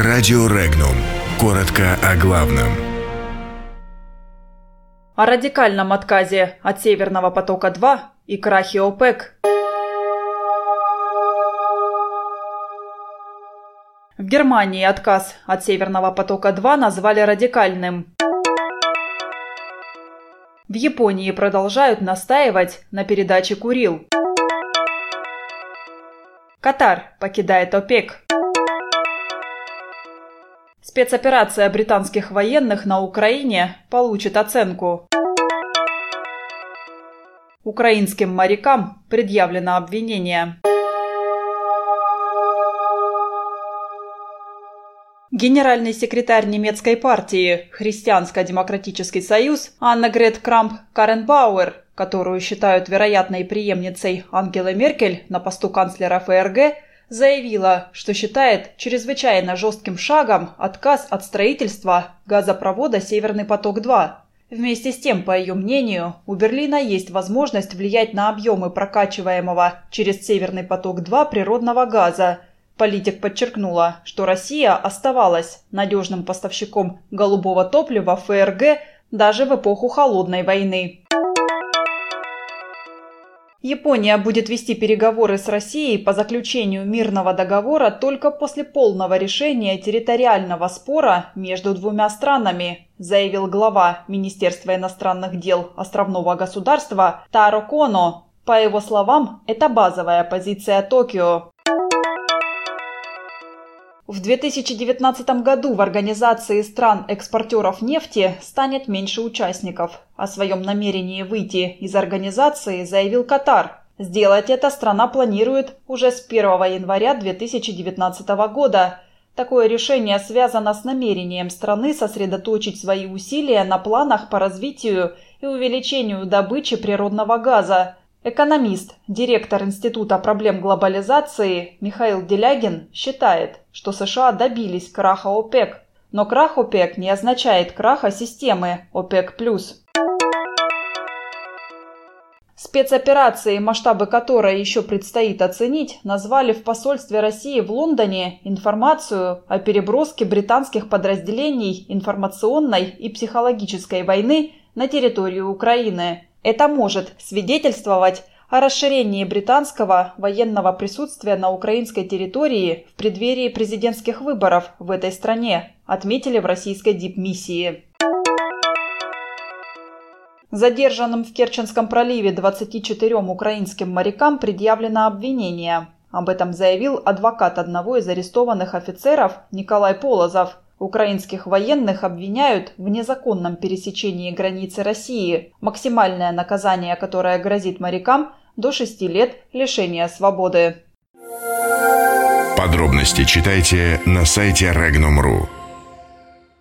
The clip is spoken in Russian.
Радио Регнум. Коротко о главном. О радикальном отказе от Северного потока-2 и крахе ОПЕК. В Германии отказ от Северного потока-2 назвали радикальным. В Японии продолжают настаивать на передаче Курил. Катар покидает ОПЕК. Спецоперация британских военных на Украине получит оценку. Украинским морякам предъявлено обвинение. Генеральный секретарь немецкой партии «Христианско-демократический союз» Анна Грет Крамп Каренбауэр, которую считают вероятной преемницей Ангелы Меркель на посту канцлера ФРГ, заявила, что считает чрезвычайно жестким шагом отказ от строительства газопровода «Северный поток-2». Вместе с тем, по ее мнению, у Берлина есть возможность влиять на объемы прокачиваемого через «Северный поток-2» природного газа. Политик подчеркнула, что Россия оставалась надежным поставщиком голубого топлива ФРГ даже в эпоху Холодной войны. Япония будет вести переговоры с Россией по заключению мирного договора только после полного решения территориального спора между двумя странами, заявил глава Министерства иностранных дел островного государства Таро Коно. По его словам, это базовая позиция Токио. В 2019 году в Организации стран-экспортеров нефти станет меньше участников. О своем намерении выйти из организации заявил Катар. Сделать это страна планирует уже с 1 января 2019 года. Такое решение связано с намерением страны сосредоточить свои усилия на планах по развитию и увеличению добычи природного газа, Экономист, директор Института проблем глобализации Михаил Делягин считает, что США добились краха ОПЕК, но крах ОПЕК не означает краха системы ОПЕК+. Спецоперации, масштабы которой еще предстоит оценить, назвали в посольстве России в Лондоне информацию о переброске британских подразделений информационной и психологической войны на территорию Украины – это может свидетельствовать о расширении британского военного присутствия на украинской территории в преддверии президентских выборов в этой стране, отметили в российской дипмиссии. Задержанным в Керченском проливе 24 украинским морякам предъявлено обвинение. Об этом заявил адвокат одного из арестованных офицеров Николай Полозов – Украинских военных обвиняют в незаконном пересечении границы России, максимальное наказание, которое грозит морякам до 6 лет лишения свободы. Подробности читайте на сайте Regnum.ru.